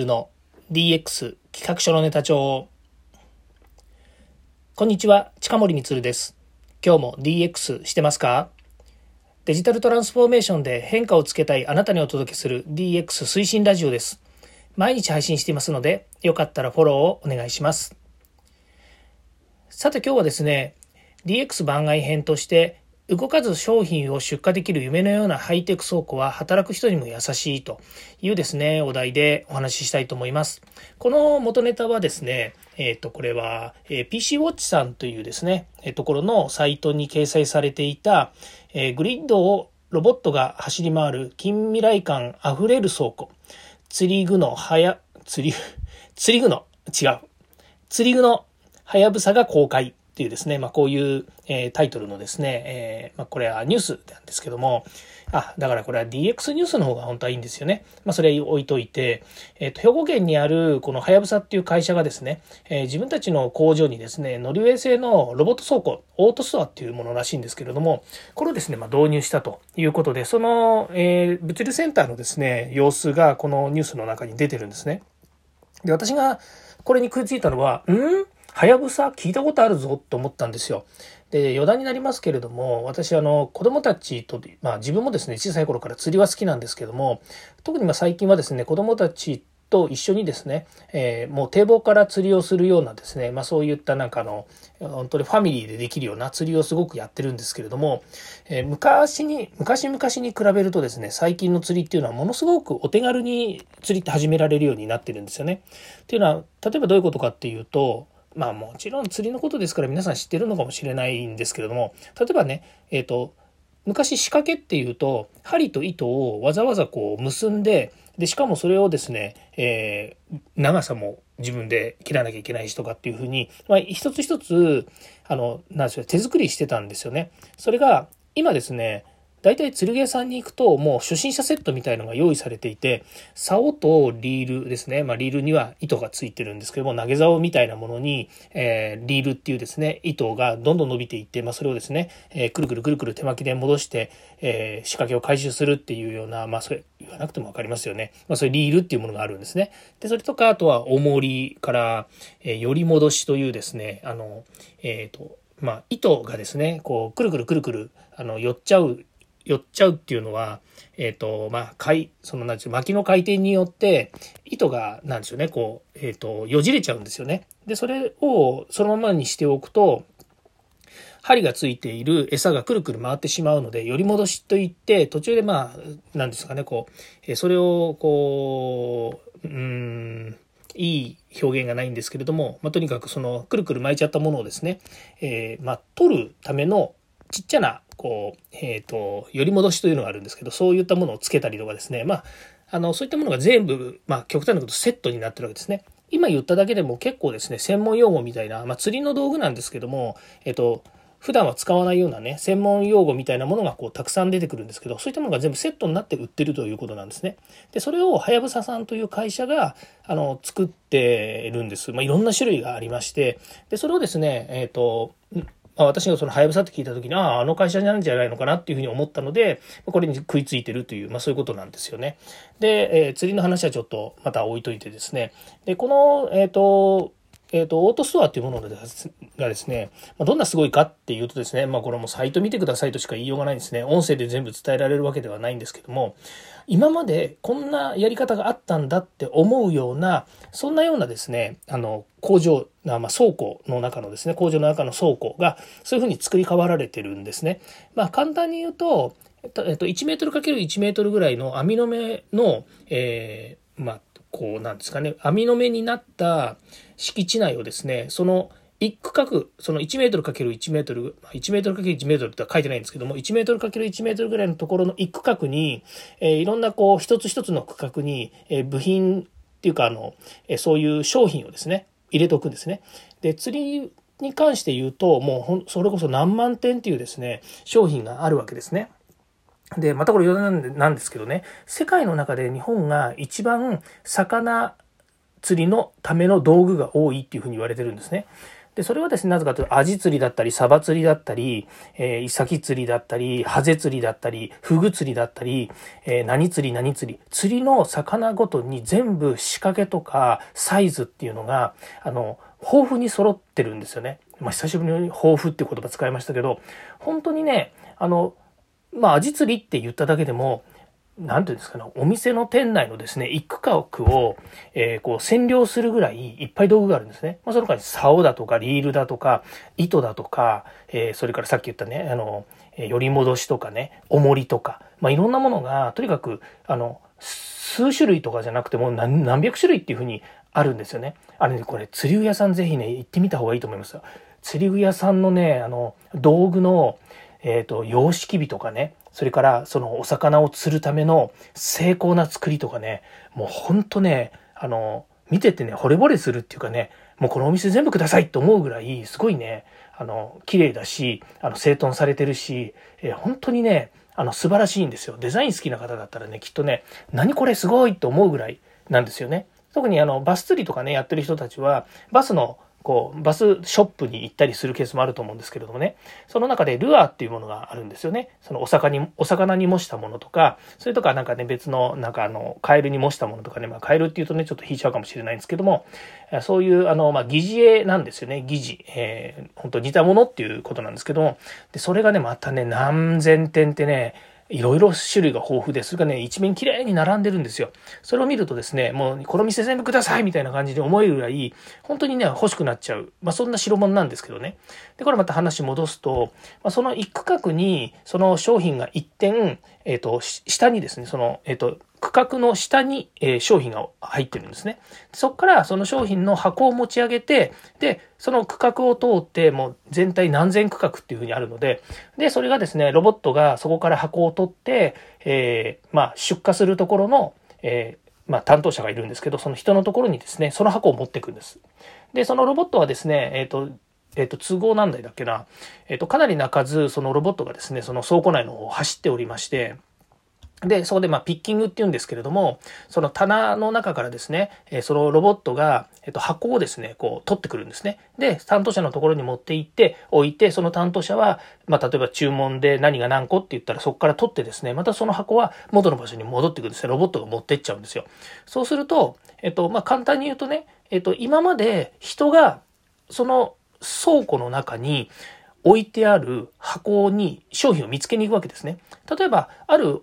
るの DX 企画書のネタ帳こんにちは近森光です。今日も DX してますか？デジタルトランスフォーメーションで変化をつけたいあなたにお届けする DX 推進ラジオです。毎日配信していますのでよかったらフォローをお願いします。さて今日はですね DX 番外編として動かず商品を出荷できる夢のようなハイテク倉庫は働く人にも優しいというですね、お題でお話ししたいと思います。この元ネタはですね、えっ、ー、と、これは、え、PC ウォッチさんというですね、え、ところのサイトに掲載されていた、えグリッドをロボットが走り回る近未来感あふれる倉庫。釣り具のはや、釣り、釣り具の、違う。釣り具のはやぶさが公開っていうですね、まあ、こういう、えー、タイトルのですね、えー、まあ、これはニュースなんですけども、あ、だからこれは DX ニュースの方が本当はいいんですよね。まあ、それ置いといて、えっ、ー、と、兵庫県にあるこのはやぶさっていう会社がですね、え、自分たちの工場にですね、ノルウェー製のロボット倉庫、オートストアっていうものらしいんですけれども、これをですね、ま、導入したということで、その、え、物流センターのですね、様子がこのニュースの中に出てるんですね。で、私がこれに食いついたのは、ん？はやぶさ聞いたことあるぞと思ったんですよ。で、余談になりますけれども、私、あの、子供たちと、まあ自分もですね、小さい頃から釣りは好きなんですけども、特にま最近はですね、子供たちと一緒にですね、えー、もう堤防から釣りをするようなですね、まあそういったなんかの、本当にファミリーでできるような釣りをすごくやってるんですけれども、えー、昔に、昔々に比べるとですね、最近の釣りっていうのはものすごくお手軽に釣りって始められるようになってるんですよね。っていうのは、例えばどういうことかっていうと、まあもちろん釣りのことですから皆さん知ってるのかもしれないんですけれども例えばねえっ、ー、と昔仕掛けっていうと針と糸をわざわざこう結んででしかもそれをですね、えー、長さも自分で切らなきゃいけないしとかっていうふうに、まあ、一つ一つあのなんでしょう手作りしてたんですよね。それが今ですね大体釣り屋さんに行くともう初心者セットみたいのが用意されていて、竿とリールですね。まあリールには糸がついてるんですけども、投げ竿みたいなものに、えー、リールっていうですね、糸がどんどん伸びていって、まあそれをですね、えー、くるくるくるくる手巻きで戻して、えー、仕掛けを回収するっていうような、まあそれ言わなくてもわかりますよね。まあそういうリールっていうものがあるんですね。で、それとか、あとは重りから、えー、より戻しというですね、あの、えっ、ー、と、まあ、糸がですね、こう、くるくるくるくる、あの、寄っちゃう寄っちゃうっていうのは、えっ、ー、と、まあ、回、その、なんていう、巻きの回転によって、糸が、なんでしょうね、こう、えっ、ー、と、よじれちゃうんですよね。で、それをそのままにしておくと、針がついている餌がくるくる回ってしまうので、より戻しといって、途中でまあ、なんですかね、こう、えそれを、こう、うん、いい表現がないんですけれども、まあ、とにかくその、くるくる巻いちゃったものをですね、えー、まあ、取るためのちっちゃなこう、えっ、ー、と、より戻しというのがあるんですけど、そういったものをつけたりとかですね、まあ、あの、そういったものが全部、まあ、極端なことセットになってるわけですね。今言っただけでも結構ですね、専門用語みたいな、まあ、釣りの道具なんですけども、えっ、ー、と、普段は使わないようなね、専門用語みたいなものがこうたくさん出てくるんですけど、そういったものが全部セットになって売ってるということなんですね。で、それをはやぶささんという会社が、あの、作ってるんです。まあ、いろんな種類がありまして、で、それをですね、えっ、ー、と、まあ、私がそのはやぶさって聞いた時に、ああ、あの会社なんじゃないのかなっていうふうに思ったので、これに食いついてるという、まあそういうことなんですよね。で、えー、釣りの話はちょっとまた置いといてですね。で、この、えっ、ー、と、えっ、ー、と、オートストアっていうものがですね、まあ、どんなすごいかっていうとですね、まあこれもサイト見てくださいとしか言いようがないんですね。音声で全部伝えられるわけではないんですけども、今までこんなやり方があったんだって思うような、そんなようなですね、あの、工場、まあ、倉庫の中のですね、工場の中の倉庫がそういうふうに作り変わられてるんですね。まあ簡単に言うと、えっと、1メートル ×1 メートルぐらいの網の目の、えー、まあ、こうなんですかね、網の目になった敷地内をですね、その一区画、その1メートル ×1 メートル、1メートル ×1 メートルって書いてないんですけども、1メートル ×1 メートルぐらいのところの一区画に、えー、いろんなこう一つ一つの区画に、えー、部品っていうかあの、えー、そういう商品をですね、入れておくんですね。で、釣りに関して言うと、もう、それこそ何万点っていうですね、商品があるわけですね。で、またこれ余談なんですけどね、世界の中で日本が一番魚釣りのための道具が多いっていうふうに言われてるんですね。で、それはですね、なぜかというと、アジ釣りだったり、サバ釣りだったり、えー、イサキ釣りだったり、ハゼ釣りだったり、フグ釣りだったり、えー、何釣り何釣り、釣りの魚ごとに全部仕掛けとかサイズっていうのが、あの、豊富に揃ってるんですよね。まあ、久しぶりに豊富っていう言葉使いましたけど、本当にね、あの、まあ、アジ釣りって言っただけでも、なんていうんですかね、お店の店内のですね、一区画を、えー、こう占領するぐらいいっぱい道具があるんですね。まあ、その他に竿だとかリールだとか糸だとか、えー、それからさっき言ったね、あの、えー、寄り戻しとかね、重りとか、まあ、いろんなものが、とにかく、あの、数種類とかじゃなくても何何百種類っていうふうにあるんですよね。あれね、これ釣り具屋さんぜひね、行ってみた方がいいと思います。釣り具屋さんのね、あの、道具の、えっ、ー、と、様式美とかね、それからそのお魚を釣るための精巧な作りとかね、もうほんとね、あの、見ててね、惚れ惚れするっていうかね、もうこのお店全部くださいって思うぐらい、すごいね、あの、綺麗だし、あの、整頓されてるし、えー、本当にね、あの、素晴らしいんですよ。デザイン好きな方だったらね、きっとね、何これすごいと思うぐらいなんですよね。特にあの、バス釣りとかね、やってる人たちは、バスのこう、バスショップに行ったりするケースもあると思うんですけれどもね、その中でルアーっていうものがあるんですよね。そのお魚に、お魚に模したものとか、それとかなんかね、別の、なんかあの、カエルに模したものとかね、まあカエルっていうとね、ちょっと引いちゃうかもしれないんですけども、そういう、あの、まあ疑似絵なんですよね。疑似。えー、本当似たものっていうことなんですけども、で、それがね、またね、何千点ってね、いろいろ種類が豊富で、それがね、一面綺麗に並んでるんですよ。それを見るとですね、もうこの店全部くださいみたいな感じで思えるぐらい、本当にね、欲しくなっちゃう。まあそんな代物なんですけどね。で、これまた話戻すと、まあ、その一区画に、その商品が一点、えっ、ー、と、下にですね、その、えっ、ー、と、区画の下に、えー、商品が入ってるんですね。そこからその商品の箱を持ち上げて、で、その区画を通ってもう全体何千区画っていうふうにあるので、で、それがですね、ロボットがそこから箱を取って、えー、まあ、出荷するところの、えー、まあ、担当者がいるんですけど、その人のところにですね、その箱を持っていくんです。で、そのロボットはですね、えっ、と、えっ、と、都合何台だっけな、えっ、と、かなりな数、そのロボットがですね、その倉庫内の方を走っておりまして、で、そこでまあピッキングって言うんですけれども、その棚の中からですね、えそのロボットが、えっと、箱をですね、こう取ってくるんですね。で、担当者のところに持って行って置いて、その担当者は、まあ例えば注文で何が何個って言ったらそこから取ってですね、またその箱は元の場所に戻ってくるんですね。ロボットが持ってっちゃうんですよ。そうすると、えっと、まあ簡単に言うとね、えっと、今まで人がその倉庫の中に置いてある箱に商品を見つけに行くわけですね。例えば、ある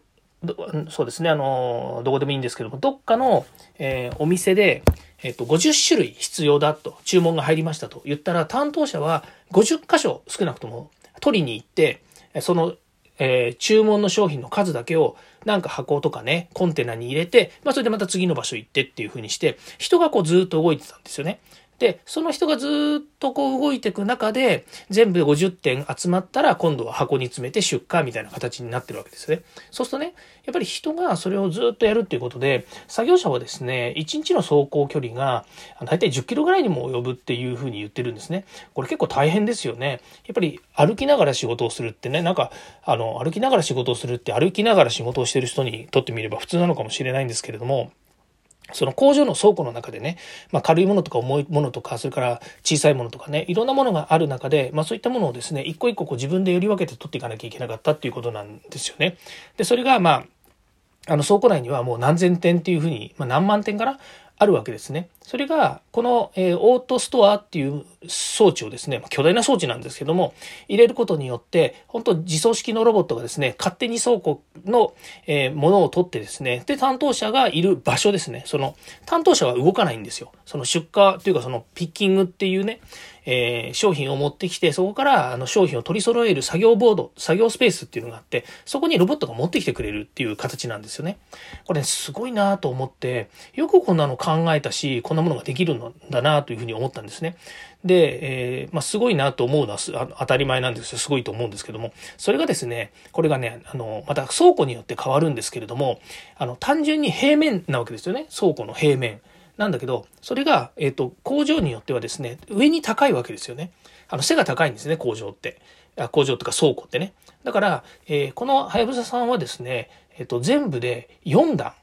そうですね、あの、どこでもいいんですけども、どっかの、えー、お店で、えっ、と、50種類必要だと、注文が入りましたと言ったら、担当者は50箇所少なくとも取りに行って、その、えー、注文の商品の数だけを、なんか箱とかね、コンテナに入れて、まあ、それでまた次の場所行ってっていう風にして、人がこうずっと動いてたんですよね。で、その人がずっとこう動いていく中で、全部で50点集まったら、今度は箱に詰めて出荷みたいな形になってるわけですね。そうするとね、やっぱり人がそれをずっとやるっていうことで、作業者はですね、1日の走行距離が、だいたい10キロぐらいにも及ぶっていうふうに言ってるんですね。これ結構大変ですよね。やっぱり歩きながら仕事をするってね、なんか、あの、歩きながら仕事をするって歩きながら仕事をしてる人にとってみれば普通なのかもしれないんですけれども、その工場の倉庫の中でね、まあ、軽いものとか重いものとか、それから小さいものとかね、いろんなものがある中で、まあ、そういったものをですね、一個一個こう自分でより分けて取っていかなきゃいけなかったっていうことなんですよね。で、それがまあ、あの倉庫内にはもう何千点っていうふうに、まあ、何万点からあるわけですね。それが、この、えー、オートストアっていう装置をですね、巨大な装置なんですけども、入れることによって、本当自走式のロボットがですね、勝手に倉庫の、えー、ものを取ってですね、で、担当者がいる場所ですね、その、担当者は動かないんですよ。その出荷というかそのピッキングっていうね、えー、商品を持ってきて、そこからあの商品を取り揃える作業ボード、作業スペースっていうのがあって、そこにロボットが持ってきてくれるっていう形なんですよね。これ、ね、すごいなと思って、よくこんなの考えたし、こんなものができるんだなというふうに思ったんですね。で、えー、まあ、すごいなと思うのは当たり前なんですよ。すごいと思うんですけども、それがですね、これがね、あの、また倉庫によって変わるんですけれども、あの、単純に平面なわけですよね。倉庫の平面。なんだけど、それが、えっ、ー、と、工場によってはですね、上に高いわけですよね。あの、背が高いんですね、工場って。あ工場とか倉庫ってね。だから、えー、このはやぶささんはですね、えっ、ー、と、全部で4段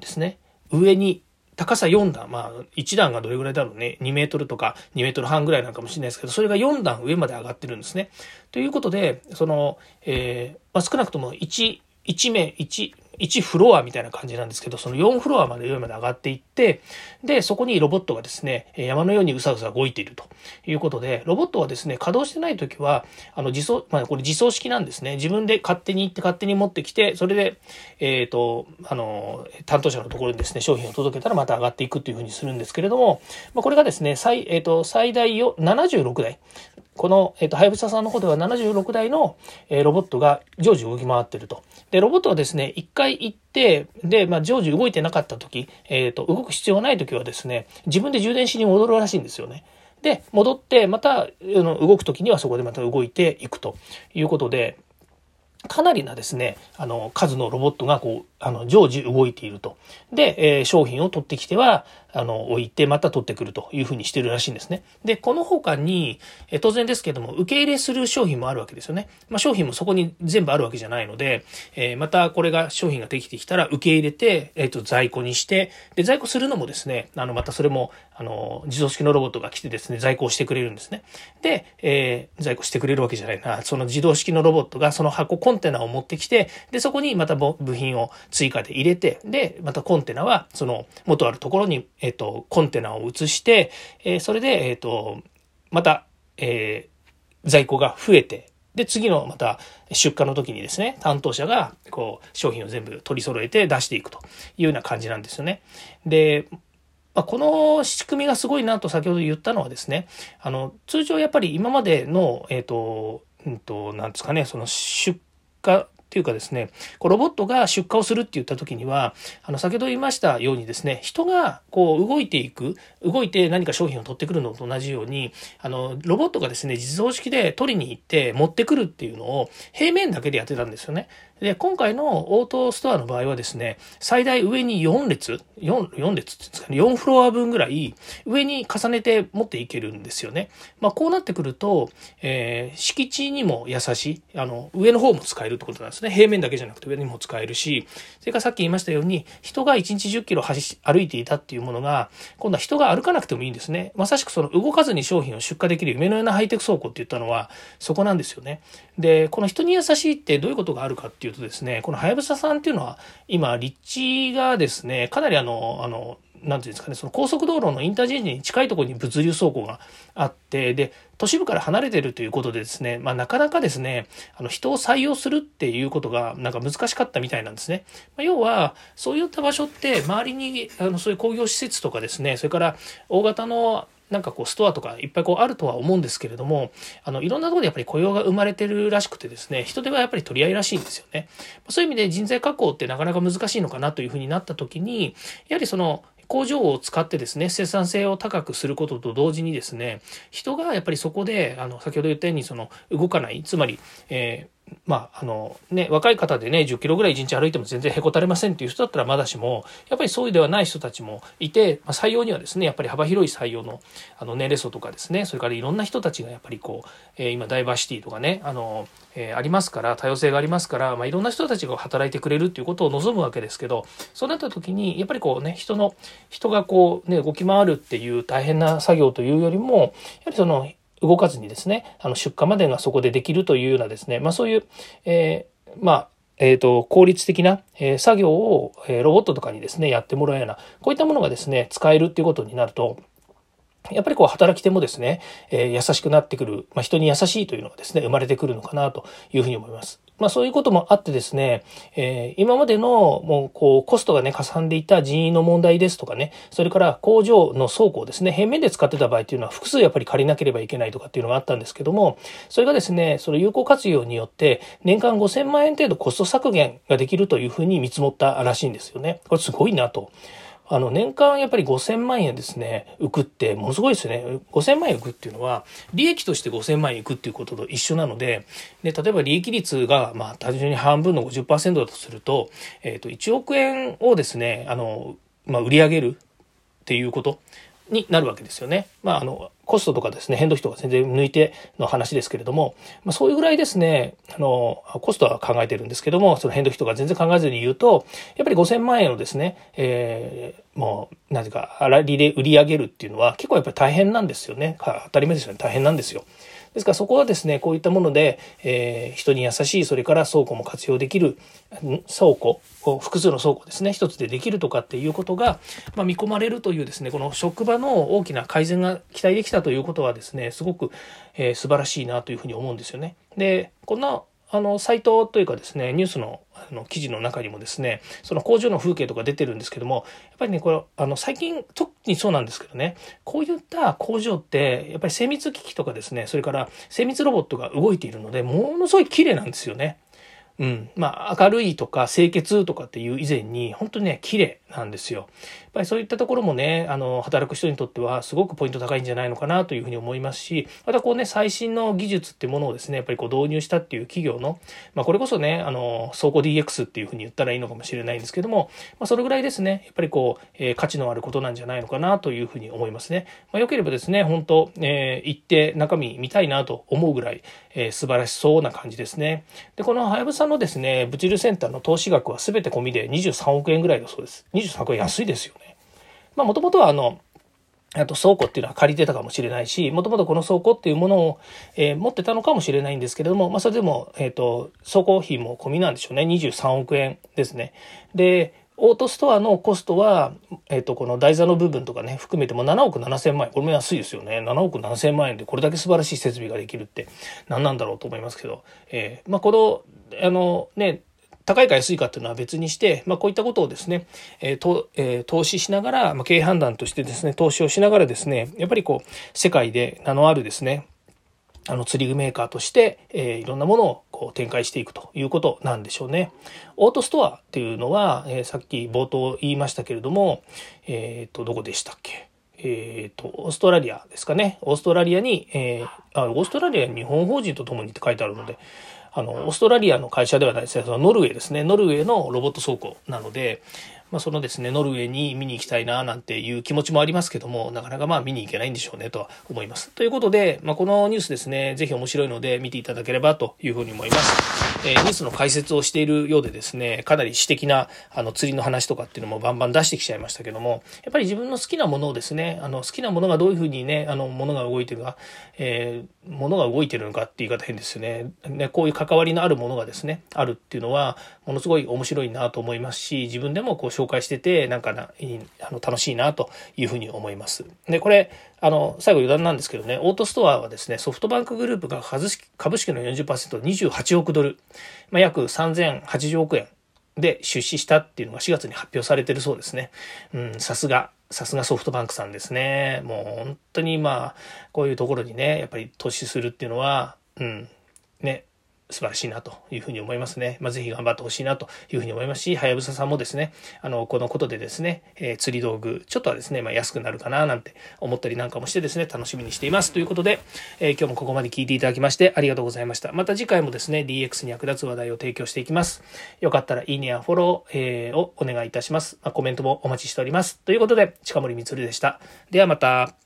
ですね。上に高さ4段、まあ、1段がどれぐらいだろうね、2メートルとか2メートル半ぐらいなのかもしれないですけど、それが4段上まで上がってるんですね。ということで、その、えー、まあ、少なくとも1、1面、1、1フロアみたいな感じなんですけど、その4フロアまで上まで上がっていって、で、そこにロボットがですね、山のようにうさうさ動いているということで、ロボットはですね、稼働してない時は、あの、自走、まあ、これ自走式なんですね。自分で勝手に行って勝手に持ってきて、それで、えっ、ー、と、あの、担当者のところにですね、商品を届けたらまた上がっていくというふうにするんですけれども、まあ、これがですね、最、えっ、ー、と、最大よ76台。この、えっ、ー、と、はやぶささんの方では76台の、えロボットが常時動き回ってると。で、ロボットはですね、一回行って、で、まあ、常時動いてなかった時、えっ、と、動く必要がない時はですね、自分で充電しに戻るらしいんですよね。で、戻って、また、あの、動く時にはそこでまた動いていくということで、かなりなですね、あの、数のロボットがこう、あの、常時動いていると。で、えー、商品を取ってきては、あの、置いて、また取ってくるというふうにしてるらしいんですね。で、この他に、えー、当然ですけども、受け入れする商品もあるわけですよね。まあ、商品もそこに全部あるわけじゃないので、えー、またこれが商品ができてきたら、受け入れて、えっ、と、在庫にして、で、在庫するのもですね、あの、またそれも、あの、自動式のロボットが来てですね、在庫をしてくれるんですね。で、え在庫してくれるわけじゃないな。その自動式のロボットがその箱、コンテナを持ってきて、で、そこにまた部品を追加で入れて、で、またコンテナは、その元あるところに、えっ、ー、と、コンテナを移して、えー、それで、えっ、ー、と、また、えー在庫が増えて、で、次のまた出荷の時にですね、担当者が、こう、商品を全部取り揃えて出していくというような感じなんですよね。で、まあ、この仕組みがすごいなと先ほど言ったのはですね、あの、通常やっぱり今までの、えっ、と、うんと、なんですかね、その出荷っていうかですね、こうロボットが出荷をするって言った時には、あの、先ほど言いましたようにですね、人がこう動いていく、動いて何か商品を取ってくるのと同じように、あの、ロボットがですね、自動式で取りに行って持ってくるっていうのを平面だけでやってたんですよね。で、今回のオートストアの場合はですね、最大上に4列、4、4列っていうんですかね、4フロア分ぐらい上に重ねて持っていけるんですよね。まあ、こうなってくると、えー、敷地にも優しい、あの、上の方も使えるってことなんですね。平面だけじゃなくて上にも使えるし、それからさっき言いましたように、人が1日10キロ走歩いていたっていうものが、今度は人が歩かなくてもいいんですね。まさしくその動かずに商品を出荷できる夢のようなハイテク倉庫って言ったのは、そこなんですよね。で、この人に優しいってどういうことがあるかっていうとですね、このはやぶささんっていうのは、今、立地がですね、かなりあの、あの、なんていうんですかね、その高速道路のインターチェンジに近いところに物流倉庫があって、で、都市部から離れてるということでですね、まあなかなかですね、あの人を採用するっていうことがなんか難しかったみたいなんですね。まあ、要は、そういった場所って周りにあのそういう工業施設とかですね、それから大型のなんかこうストアとかいっぱいこうあるとは思うんですけれども、あのいろんなところでやっぱり雇用が生まれてるらしくてですね、人手はやっぱり取り合いらしいんですよね。そういう意味で人材確保ってなかなか難しいのかなというふうになった時に、やはりその工場を使ってですね、生産性を高くすることと同時にですね、人がやっぱりそこで、あの、先ほど言ったように、その、動かない、つまり、えまあ、あのね、若い方でね、10キロぐらい1日歩いても全然へこたれませんっていう人だったらまだしも、やっぱりそうではない人たちもいて、まあ、採用にはですね、やっぱり幅広い採用のあの年齢層とかですね、それからいろんな人たちがやっぱりこう、えー、今ダイバーシティとかね、あの、えー、ありますから、多様性がありますから、まあ、いろんな人たちが働いてくれるっていうことを望むわけですけど、そうなった時に、やっぱりこうね、人の、人がこうね、動き回るっていう大変な作業というよりも、やはりその、動かずにですね、あの出荷までがそこでできるというようなですね、まあそういう、えー、まあ、えっ、ー、と、効率的な、えー、作業を、えー、ロボットとかにですね、やってもらうような、こういったものがですね、使えるっていうことになると、やっぱりこう働き手もですね、えー、優しくなってくる、まあ、人に優しいというのがですね、生まれてくるのかなというふうに思います。まあそういうこともあってですね、えー、今までのもうこうコストがね、かさんでいた人員の問題ですとかね、それから工場の倉庫をですね、平面で使ってた場合っていうのは複数やっぱり借りなければいけないとかっていうのがあったんですけども、それがですね、その有効活用によって年間5000万円程度コスト削減ができるというふうに見積もったらしいんですよね。これすごいなと。あの、年間やっぱり5000万円ですね、浮くって、ものすごいですね。5000万円浮くっていうのは、利益として5000万円浮くっていうことと一緒なので、で、例えば利益率が、まあ、単純に半分の50%だとすると、えっ、ー、と、1億円をですね、あの、まあ、売り上げるっていうこと。になるわけですよね。まあ、あの、コストとかですね、変動費とか全然抜いての話ですけれども、まあ、そういうぐらいですね、あの、コストは考えてるんですけども、その変動費とか全然考えずに言うと、やっぱり5000万円をですね、えー、もう、なぜか、あらりで売り上げるっていうのは結構やっぱり大変なんですよね。当たり前ですよね。大変なんですよ。ですからそこはですね、こういったもので、えー、人に優しい、それから倉庫も活用できる、倉庫、複数の倉庫ですね、一つでできるとかっていうことが、まあ、見込まれるというですね、この職場の大きな改善が期待できたということはですね、すごく、えー、素晴らしいなというふうに思うんですよね。で、こんなあの、サイトというかですね、ニュースのあの記事の中にもですね、その工場の風景とか出てるんですけども、やっぱりね、これ、あの、最近、特にそうなんですけどね、こういった工場って、やっぱり精密機器とかですね、それから精密ロボットが動いているので、ものすごい綺麗なんですよね。うん。まあ、明るいとか清潔とかっていう以前に、本当にね、綺麗なんですよ。やっぱりそういったところもね、あの、働く人にとってはすごくポイント高いんじゃないのかなというふうに思いますし、またこうね、最新の技術ってものをですね、やっぱりこう導入したっていう企業の、まあ、これこそね、あの、倉庫 DX っていうふうに言ったらいいのかもしれないんですけども、まあ、それぐらいですね、やっぱりこう、えー、価値のあることなんじゃないのかなというふうに思いますね。まあ、よければですね、本当えー、行って中身見たいなと思うぐらい、えー、素晴らしそうな感じですね。で、このはやぶさのですね、物流センターの投資額は全て込みで23億円ぐらいだそうです。23億円安いですよね。まあ、もともとはあの、あと倉庫っていうのは借りてたかもしれないし、もともとこの倉庫っていうものを、えー、持ってたのかもしれないんですけれども、まあそれでも、えっ、ー、と、倉庫費も込みなんでしょうね。23億円ですね。で、オートストアのコストは、えっ、ー、と、この台座の部分とかね、含めても7億7千万円。これも安いですよね。7億7千万円でこれだけ素晴らしい設備ができるって何なんだろうと思いますけど、えー、まあこの、あのね、高いか安いかっていうのは別にして、まあ、こういったことをですね、えーとえー、投資しながら、まあ、経営判断としてですね、投資をしながらですね、やっぱりこう、世界で名のあるですね、あの釣り具メーカーとして、えー、いろんなものをこう展開していくということなんでしょうね。オートストアっていうのは、えー、さっき冒頭言いましたけれども、えっ、と、どこでしたっけ？えっ、ー、と、オーストラリアですかね。オーストラリアに、えー、あ、オーストラリアに日本法人と共にって書いてあるので、あの、オーストラリアの会社ではないですね、そのノルウェーですね、ノルウェーのロボット倉庫なので、まあ、そのですね、ノルウェーに見に行きたいな、なんていう気持ちもありますけども、なかなかまあ見に行けないんでしょうね、とは思います。ということで、まあ、このニュースですね、ぜひ面白いので見ていただければというふうに思います。えー、ニュースの解説をしているようでですね、かなり私的なあの釣りの話とかっていうのもバンバン出してきちゃいましたけども、やっぱり自分の好きなものをですね、あの好きなものがどういうふうにね、あの、ものが動いてるか、えー、ものが動いてるのかって言い方変ですよね。ね、こういう関わりのあるものがですね、あるっていうのは、ものすごい面白いなと思いますし、自分でもこう紹介してて、なんかな、いいあの楽しいなというふうに思います。で、これ、あの、最後余談なんですけどね、オートストアはですね、ソフトバンクグループが株式の40%、28億ドル、まあ、約3080億円で出資したっていうのが4月に発表されてるそうですね。うん、さすが、さすがソフトバンクさんですね。もう本当にまあ、こういうところにね、やっぱり投資するっていうのは、うん、ね、素晴らしいなというふうに思いますね。まあ、ぜひ頑張ってほしいなというふうに思いますし、はやぶささんもですね、あの、このことでですね、えー、釣り道具、ちょっとはですね、まあ、安くなるかななんて思ったりなんかもしてですね、楽しみにしています。ということで、えー、今日もここまで聞いていただきましてありがとうございました。また次回もですね、DX に役立つ話題を提供していきます。よかったらいいねやフォロー、えー、をお願いいたします。まあ、コメントもお待ちしております。ということで、近森光でした。ではまた。